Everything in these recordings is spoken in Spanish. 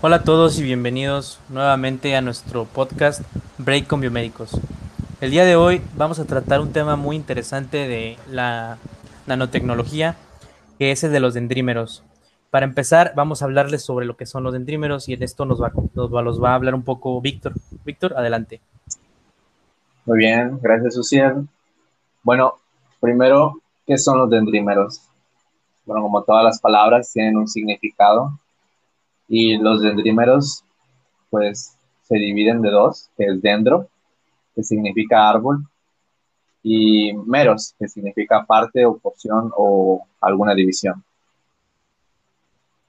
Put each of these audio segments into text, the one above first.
Hola a todos y bienvenidos nuevamente a nuestro podcast Break con Biomédicos. El día de hoy vamos a tratar un tema muy interesante de la nanotecnología, que es el de los dendrímeros. Para empezar, vamos a hablarles sobre lo que son los dendrímeros y en esto nos va, nos va, los va a hablar un poco Víctor. Víctor, adelante. Muy bien, gracias, Suciel. Bueno, primero, ¿qué son los dendrímeros? Bueno, como todas las palabras, tienen un significado y los dendrímeros, pues, se dividen de dos, que es dendro, que significa árbol, y meros, que significa parte o porción o alguna división.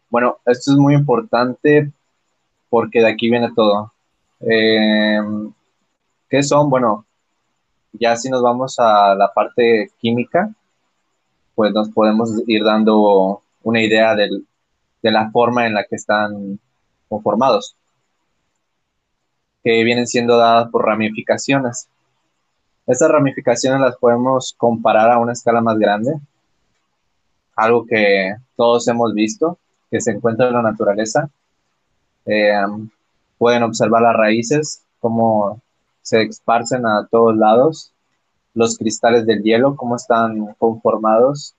Bueno, esto es muy importante porque de aquí viene todo. Eh, ¿Qué son? Bueno, ya si nos vamos a la parte química, pues nos podemos ir dando una idea del, de la forma en la que están conformados, que vienen siendo dadas por ramificaciones. Estas ramificaciones las podemos comparar a una escala más grande, algo que todos hemos visto, que se encuentra en la naturaleza. Eh, pueden observar las raíces, cómo se esparcen a todos lados, los cristales del hielo, cómo están conformados,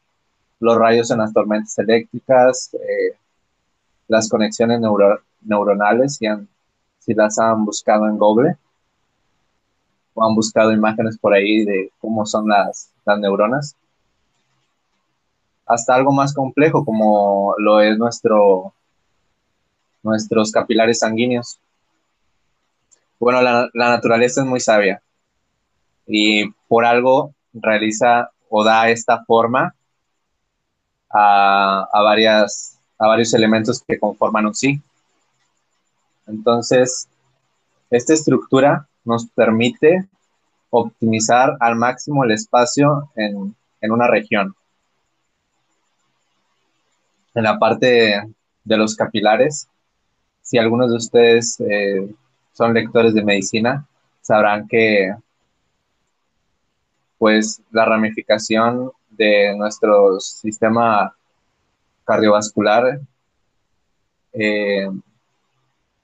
los rayos en las tormentas eléctricas, eh, las conexiones neuronales, si, si las han buscado en Google o han buscado imágenes por ahí de cómo son las, las neuronas, hasta algo más complejo como lo es nuestro, nuestros capilares sanguíneos. Bueno, la, la naturaleza es muy sabia y por algo realiza o da esta forma a, a varias a varios elementos que conforman un sí. Entonces, esta estructura nos permite optimizar al máximo el espacio en, una región. En la parte de los capilares, si algunos de ustedes eh, son lectores de medicina, sabrán que pues la ramificación de nuestro sistema cardiovascular eh,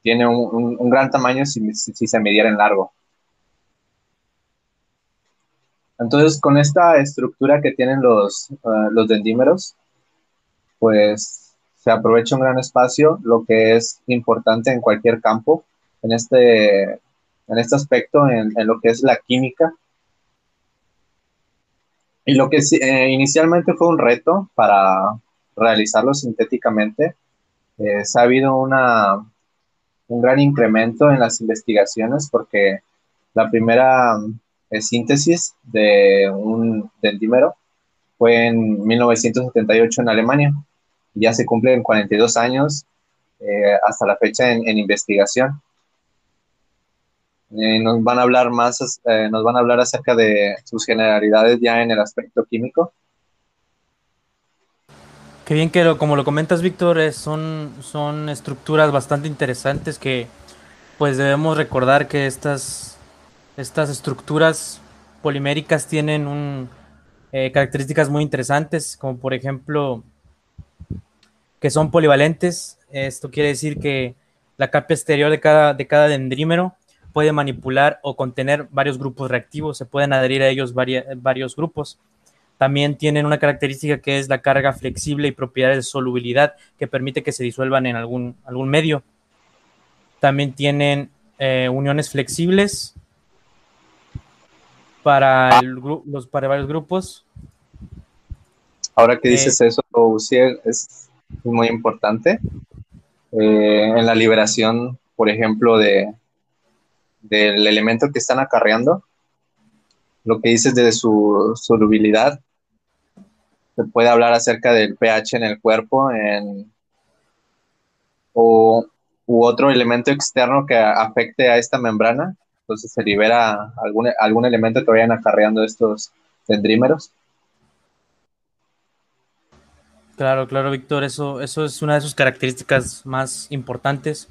tiene un, gran tamaño si, se midiera en largo. Entonces, con esta estructura que tienen los, uh, los dendímeros, pues se aprovecha un gran espacio, lo que es importante en cualquier campo, en este, en este aspecto, en, lo que es la química. Y lo que eh, inicialmente fue un reto para, realizarlo sintéticamente, eh, se ha habido una, un gran incremento en las investigaciones porque la primera eh, síntesis de un dentímero fue en 1978 en Alemania. Ya se cumplen 42 años eh, hasta la fecha en, investigación. nos van a hablar más, nos van a hablar acerca de sus generalidades ya en el aspecto químico. Qué bien que lo, como lo comentas, Víctor, son, son estructuras bastante interesantes que pues debemos recordar que estas, estas estructuras poliméricas tienen eh, características muy interesantes, como por ejemplo que son polivalentes. Esto quiere decir que la capa exterior de cada, de cada dendrímero puede manipular o contener varios grupos reactivos, se pueden adherir a ellos varios grupos. También tienen una característica que es la carga flexible y propiedades de solubilidad que permite que se disuelvan en algún, algún medio. También tienen eh, uniones flexibles para, los, para varios grupos. Ahora que dices eh, eso, Uciel, es muy importante. Eh, en la liberación, por ejemplo, de, del elemento que están acarreando, lo que dices de su solubilidad, se puede hablar acerca del pH en el cuerpo en, o, u otro elemento externo que afecte a esta membrana. Entonces se libera algún, algún elemento que vayan acarreando estos dendrímeros. Claro, claro, Víctor, eso, eso es una de sus características más importantes.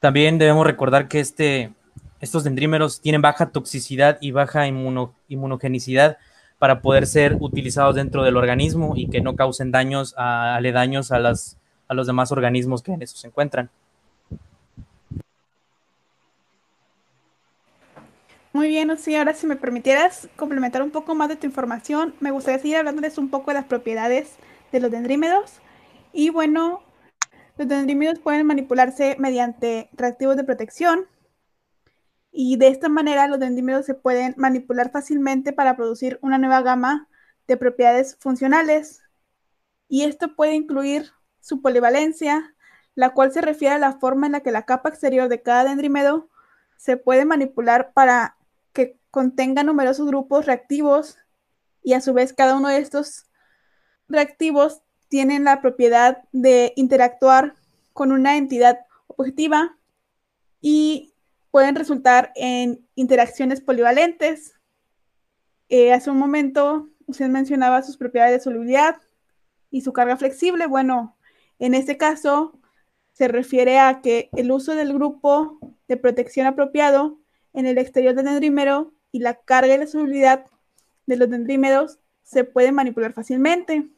También debemos recordar que este, estos dendrímeros tienen baja toxicidad y baja inmunogenicidad, para poder ser utilizados dentro del organismo y que no causen daños a, aledaños a, las, a los demás organismos que en eso se encuentran. Muy bien, Uzi, ahora si me permitieras complementar un poco más de tu información, me gustaría seguir hablándoles un poco de las propiedades de los dendrímedos. Y bueno, los dendrímedos pueden manipularse mediante reactivos de protección, y de esta manera los dendrímedos se pueden manipular fácilmente para producir una nueva gama de propiedades funcionales. Y esto puede incluir su polivalencia, la cual se refiere a la forma en la que la capa exterior de cada dendrímedo se puede manipular para que contenga numerosos grupos reactivos y a su vez cada uno de estos reactivos tienen la propiedad de interactuar con una entidad objetiva y pueden resultar en interacciones polivalentes. Eh, hace un momento usted mencionaba sus propiedades de solubilidad y su carga flexible. Bueno, en este caso se refiere a que el uso del grupo de protección apropiado en el exterior del dendrímero y la carga y la solubilidad de los dendrímeros se pueden manipular fácilmente.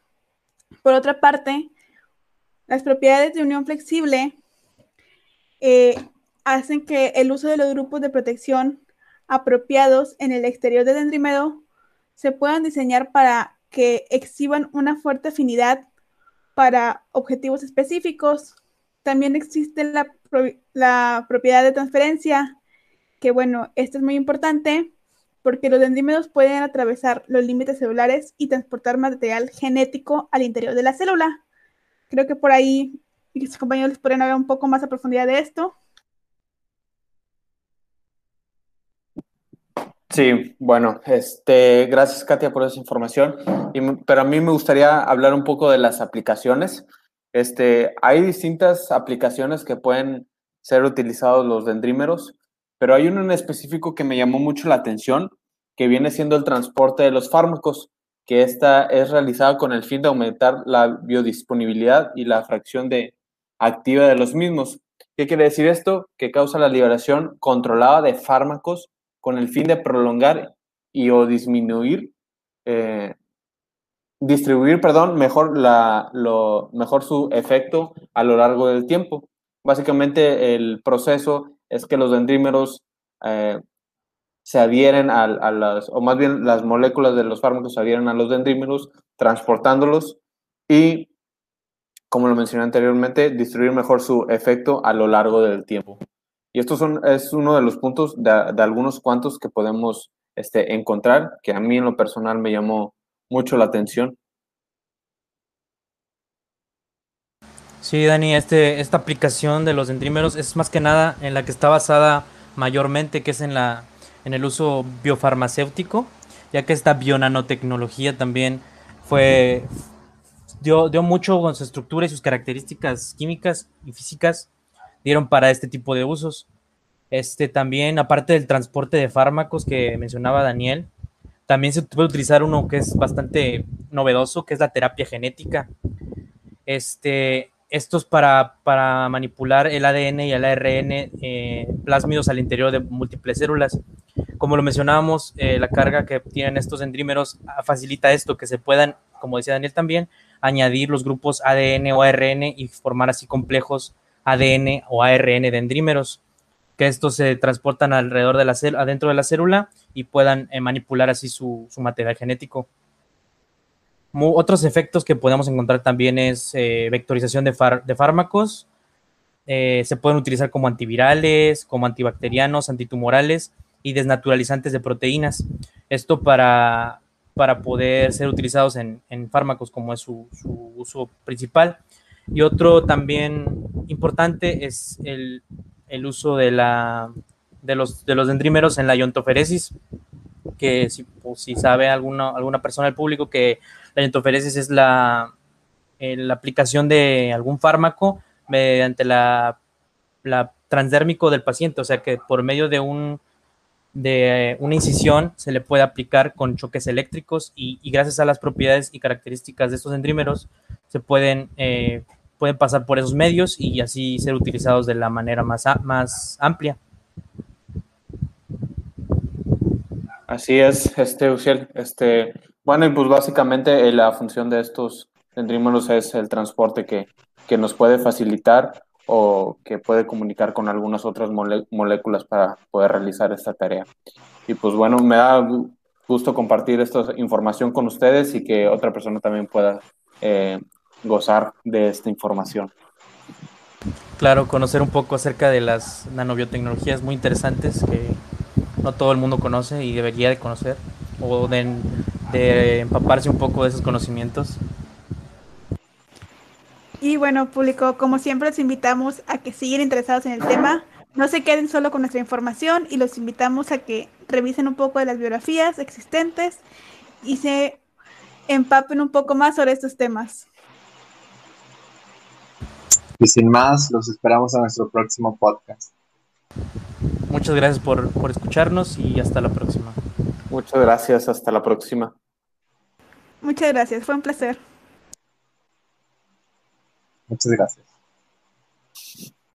Por otra parte, las propiedades de unión flexible eh, hacen que el uso de los grupos de protección apropiados en el exterior del dendrímero se puedan diseñar para que exhiban una fuerte afinidad para objetivos específicos. También existe la, propiedad de transferencia, que bueno, esto es muy importante porque los dendrímeros pueden atravesar los límites celulares y transportar material genético al interior de la célula. Creo que por ahí mis compañeros les podrían hablar un poco más a profundidad de esto. Sí, bueno, este, gracias Katia por esa información. pero a mí me gustaría hablar un poco de las aplicaciones. Este, hay distintas aplicaciones que pueden ser utilizados los dendrímeros pero hay uno en específico que me llamó mucho la atención, que viene siendo el transporte de los fármacos, que esta es realizada con el fin de aumentar la biodisponibilidad y la fracción de activa de los mismos. ¿Qué quiere decir esto? Que causa la liberación controlada de fármacos con el fin de prolongar y o disminuir, eh, distribuir, perdón, mejor, la, lo, mejor su efecto a lo largo del tiempo. Básicamente el proceso es que los dendrímeros eh, se adhieren a, las, o más bien las moléculas de los fármacos se adhieren a los dendrímeros, transportándolos y, como lo mencioné anteriormente, distribuir mejor su efecto a lo largo del tiempo. Y esto son, es uno de los puntos de, algunos cuantos que podemos este, encontrar, que a mí en lo personal me llamó mucho la atención. Sí, Dani, este, esta aplicación de los dendrímeros es más que nada en la que está basada mayormente, que es en, la, en el uso biofarmacéutico, ya que esta bionanotecnología también fue, dio, dio mucho con su estructura y sus características químicas y físicas, dieron para este tipo de usos. Este también, aparte del transporte de fármacos que mencionaba Daniel, también se puede utilizar uno que es bastante novedoso, que es la terapia genética. Este, estos para, para manipular el ADN y el ARN eh, plásmidos al interior de múltiples células. Como lo mencionábamos, eh, la carga que tienen estos endrímeros facilita esto, que se puedan, como decía Daniel también, añadir los grupos ADN o ARN y formar así complejos ADN o ARN de endrímeros, que estos se transportan alrededor de la adentro de la célula y puedan eh, manipular así su, su material genético otros efectos que podemos encontrar también es eh, vectorización de, fármacos. Eh, se pueden utilizar como antivirales, como antibacterianos, antitumorales y desnaturalizantes de proteínas. Esto para, para poder ser utilizados en, fármacos como es su, uso principal. Y otro también importante es el, uso de, la, de, los, de los dendrímeros en la iontoferesis, que si, si sabe alguna, alguna persona del público que la iontoféresis es la, eh, la, aplicación de algún fármaco mediante la, la, transdérmico del paciente, o sea que por medio de un de una incisión se le puede aplicar con choques eléctricos y, gracias a las propiedades y características de estos dendrímeros se pueden, eh, pueden pasar por esos medios y así ser utilizados de la manera más, más amplia. Así es, este Uciel, este, bueno, y pues básicamente eh, la función de estos dendrímeros es el transporte que, nos puede facilitar o que puede comunicar con algunas otras moléculas para poder realizar esta tarea. Y pues bueno, me da gusto compartir esta información con ustedes y que otra persona también pueda eh, gozar de esta información. Claro, conocer un poco acerca de las nanobiotecnologías muy interesantes que no todo el mundo conoce y debería de conocer o de, de empaparse un poco de esos conocimientos. Y bueno, público, como siempre, los invitamos a que sigan interesados en el tema. No se queden solo con nuestra información y los invitamos a que revisen un poco de las biografías existentes y se empapen un poco más sobre estos temas. Y sin más, los esperamos a nuestro próximo podcast. Muchas gracias por, por escucharnos y hasta la próxima. Muchas gracias, hasta la próxima. Muchas gracias, fue un placer. Muchas gracias.